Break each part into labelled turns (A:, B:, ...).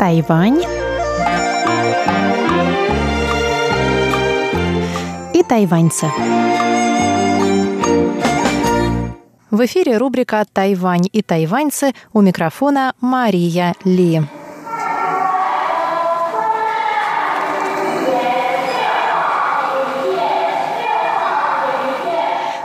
A: Тайвань и тайваньцы. В эфире рубрика «Тайвань и тайваньцы» у микрофона Мария Ли.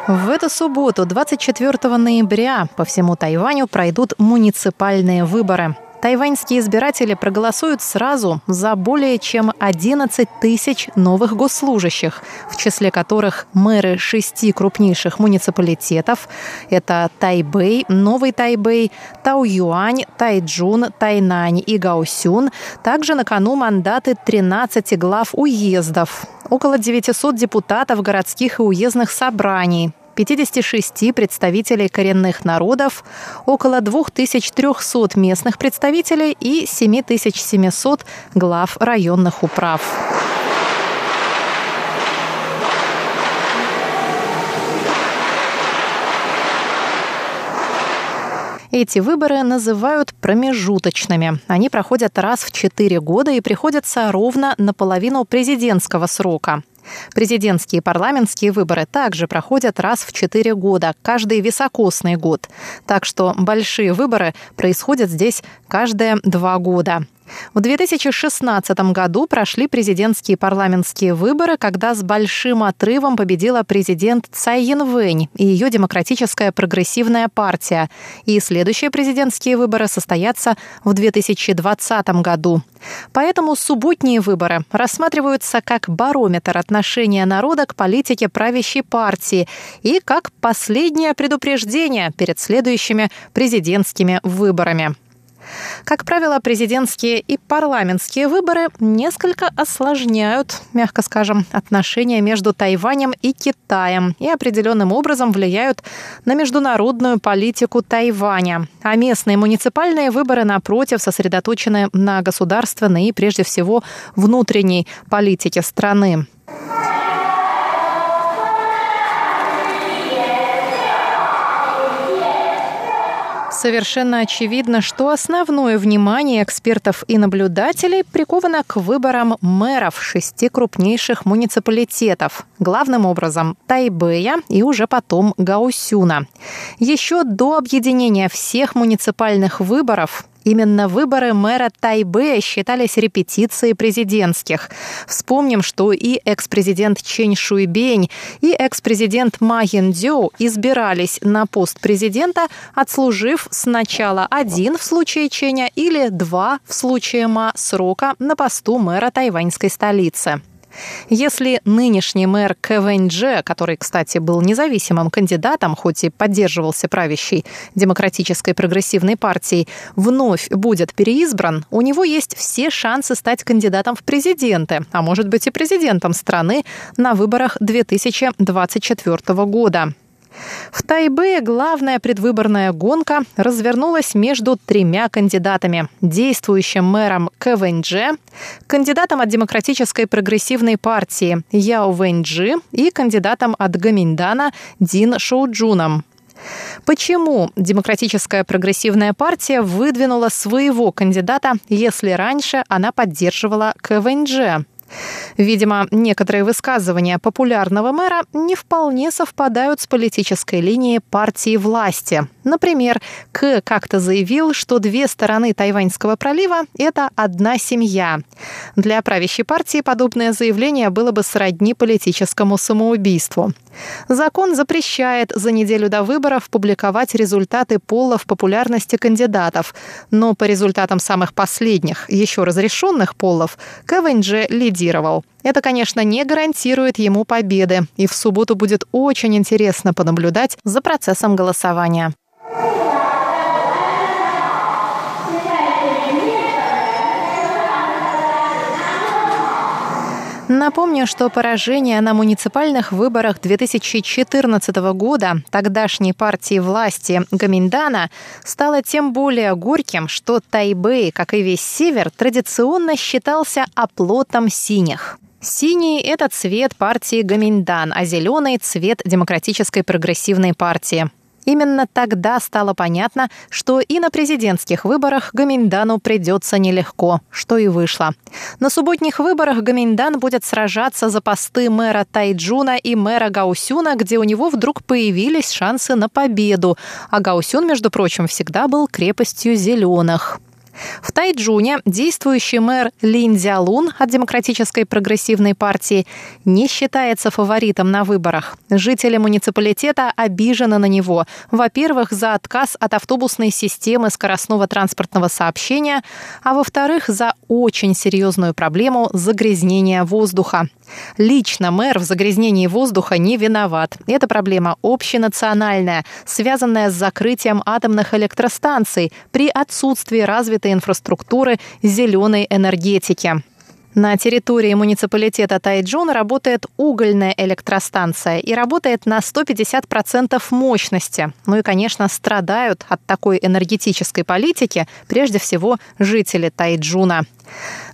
A: В эту субботу, 24 ноября, по всему Тайваню пройдут муниципальные выборы. Тайваньские избиратели проголосуют сразу за более чем 11 тысяч новых госслужащих, в числе которых мэры шести крупнейших муниципалитетов. Это Тайбэй, Новый Тайбэй, Тау-Юань, Тайджун, Тайнань и Гаосюн. Также на кону мандаты 13 глав уездов. Около 900 депутатов городских и уездных собраний, 56 представителей коренных народов, около 2300 местных представителей и 7700 глав районных управ. Эти выборы называют промежуточными. Они проходят раз в четыре года и приходятся ровно на половину президентского срока. Президентские и парламентские выборы также проходят раз в четыре года, каждый високосный год. Так что большие выборы происходят здесь каждые два года. В 2016 году прошли президентские и парламентские выборы, когда с большим отрывом победила президент Цай Янвэнь и ее демократическая прогрессивная партия. И следующие президентские выборы состоятся в 2020 году. Поэтому субботние выборы рассматриваются как барометр отношения народа к политике правящей партии и как последнее предупреждение перед следующими президентскими выборами. Как правило, президентские и парламентские выборы несколько осложняют, мягко скажем, отношения между Тайванем и Китаем и определенным образом влияют на международную политику Тайваня. А местные муниципальные выборы, напротив, сосредоточены на государственной и, прежде всего, внутренней политике страны. Совершенно очевидно, что основное внимание экспертов и наблюдателей приковано к выборам мэров шести крупнейших муниципалитетов, главным образом Тайбэя и уже потом Гаусюна. Еще до объединения всех муниципальных выборов Именно выборы мэра Тайбэя считались репетицией президентских. Вспомним, что и экс-президент Чен Шуйбень, и экс-президент Ма Ян-Дзю избирались на пост президента, отслужив сначала один в случае Ченя или два в случае Ма срока на посту мэра тайваньской столицы. Если нынешний мэр КВНЖ, который, кстати, был независимым кандидатом, хоть и поддерживался правящей демократической прогрессивной партией, вновь будет переизбран, у него есть все шансы стать кандидатом в президенты, а может быть и президентом страны на выборах 2024 года. В Тайбе главная предвыборная гонка развернулась между тремя кандидатами. Действующим мэром КВНЖ, кандидатом от Демократической прогрессивной партии Яо Вэньджи и кандидатом от Гаминдана Дин Шоуджуном. Почему Демократическая прогрессивная партия выдвинула своего кандидата, если раньше она поддерживала КВНЖ? Видимо, некоторые высказывания популярного мэра не вполне совпадают с политической линией партии власти. Например, К как-то заявил, что две стороны Тайваньского пролива – это одна семья. Для правящей партии подобное заявление было бы сродни политическому самоубийству. Закон запрещает за неделю до выборов публиковать результаты полов популярности кандидатов, но по результатам самых последних, еще разрешенных полов, КВНЖ лидировал. Это, конечно, не гарантирует ему победы, и в субботу будет очень интересно понаблюдать за процессом голосования. Напомню, что поражение на муниципальных выборах 2014 года тогдашней партии власти Гаминдана стало тем более горьким, что Тайбэй, как и весь север, традиционно считался оплотом синих. Синий – это цвет партии Гаминдан, а зеленый – цвет Демократической прогрессивной партии. Именно тогда стало понятно, что и на президентских выборах Гаминдану придется нелегко, что и вышло. На субботних выборах Гаминдан будет сражаться за посты мэра Тайджуна и мэра Гаусюна, где у него вдруг появились шансы на победу. А Гаусюн, между прочим, всегда был крепостью зеленых. В Тайджуне действующий мэр Лин Дзялун от Демократической прогрессивной партии не считается фаворитом на выборах. Жители муниципалитета обижены на него. Во-первых, за отказ от автобусной системы скоростного транспортного сообщения, а во-вторых, за очень серьезную проблему загрязнения воздуха. Лично мэр в загрязнении воздуха не виноват. Эта проблема общенациональная, связанная с закрытием атомных электростанций при отсутствии развитой инфраструктуры зеленой энергетики. На территории муниципалитета Тайджун работает угольная электростанция и работает на 150% мощности. Ну и, конечно, страдают от такой энергетической политики прежде всего жители Тайджуна.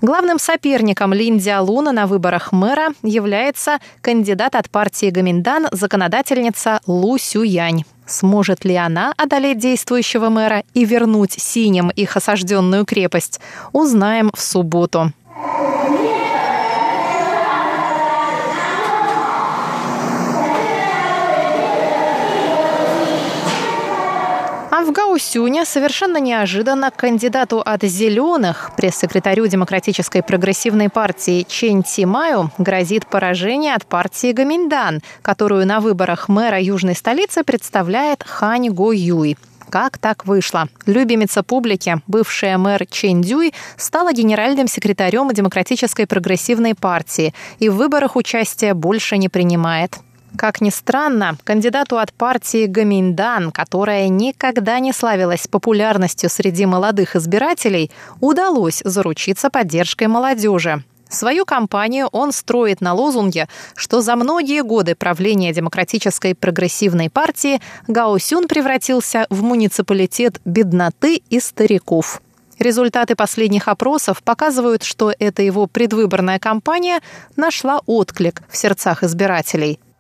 A: Главным соперником Лин Луна на выборах мэра является кандидат от партии Гаминдан, законодательница Лу Сюянь. Сможет ли она одолеть действующего мэра и вернуть синим их осажденную крепость, узнаем в субботу. В Гаусюне совершенно неожиданно кандидату от «Зеленых», пресс-секретарю Демократической прогрессивной партии Чен Тимаю, грозит поражение от партии Гаминдан, которую на выборах мэра южной столицы представляет Хань Го Юй. Как так вышло? Любимица публики, бывшая мэр Чен Дюй, стала генеральным секретарем Демократической прогрессивной партии и в выборах участия больше не принимает. Как ни странно, кандидату от партии Гаминдан, которая никогда не славилась популярностью среди молодых избирателей, удалось заручиться поддержкой молодежи. Свою кампанию он строит на лозунге, что за многие годы правления Демократической прогрессивной партии Гаосюн превратился в муниципалитет бедноты и стариков. Результаты последних опросов показывают, что эта его предвыборная кампания нашла отклик в сердцах избирателей –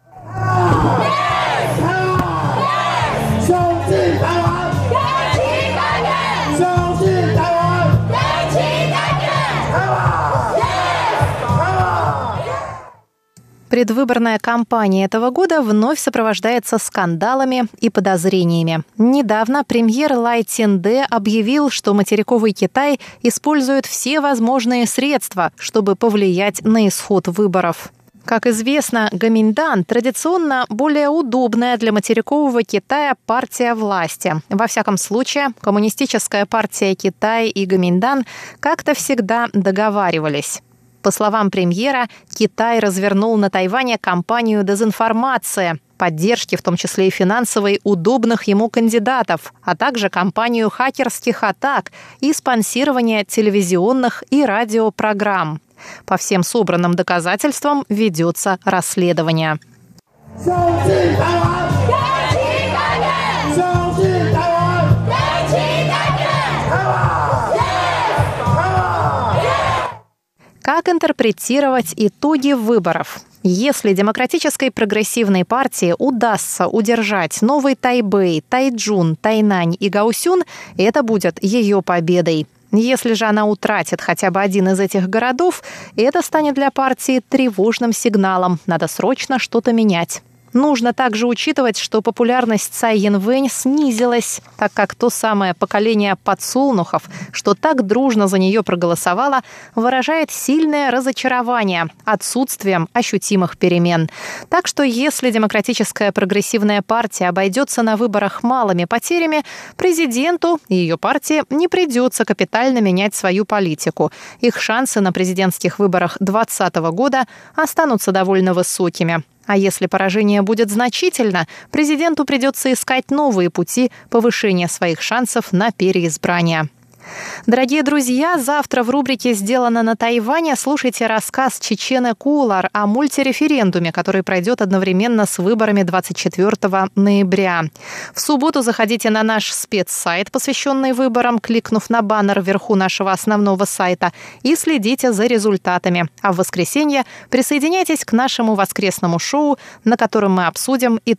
A: Предвыборная кампания этого года вновь сопровождается скандалами и подозрениями. Недавно премьер Лай Тинде объявил, что материковый Китай использует все возможные средства, чтобы повлиять на исход выборов. Как известно, Гаминдан традиционно более удобная для материкового Китая партия власти. Во всяком случае, коммунистическая партия Китая и Гаминдан как-то всегда договаривались. По словам премьера, Китай развернул на Тайване кампанию дезинформации, поддержки, в том числе и финансовой, удобных ему кандидатов, а также кампанию хакерских атак и спонсирования телевизионных и радиопрограмм. По всем собранным доказательствам ведется расследование. Как интерпретировать итоги выборов? Если Демократической прогрессивной партии удастся удержать Новый Тайбэй, Тайджун, Тайнань и Гаусюн, это будет ее победой. Если же она утратит хотя бы один из этих городов, это станет для партии тревожным сигналом. Надо срочно что-то менять. Нужно также учитывать, что популярность Цай Янвэнь снизилась, так как то самое поколение подсолнухов, что так дружно за нее проголосовало, выражает сильное разочарование отсутствием ощутимых перемен. Так что если Демократическая прогрессивная партия обойдется на выборах малыми потерями, президенту и ее партии не придется капитально менять свою политику. Их шансы на президентских выборах 2020 года останутся довольно высокими. А если поражение будет значительно, президенту придется искать новые пути повышения своих шансов на переизбрание. Дорогие друзья, завтра в рубрике «Сделано на Тайване» слушайте рассказ Чечены Кулар о мультиреферендуме, который пройдет одновременно с выборами 24 ноября. В субботу заходите на наш спецсайт, посвященный выборам, кликнув на баннер вверху нашего основного сайта и следите за результатами. А в воскресенье присоединяйтесь к нашему воскресному шоу, на котором мы обсудим итоги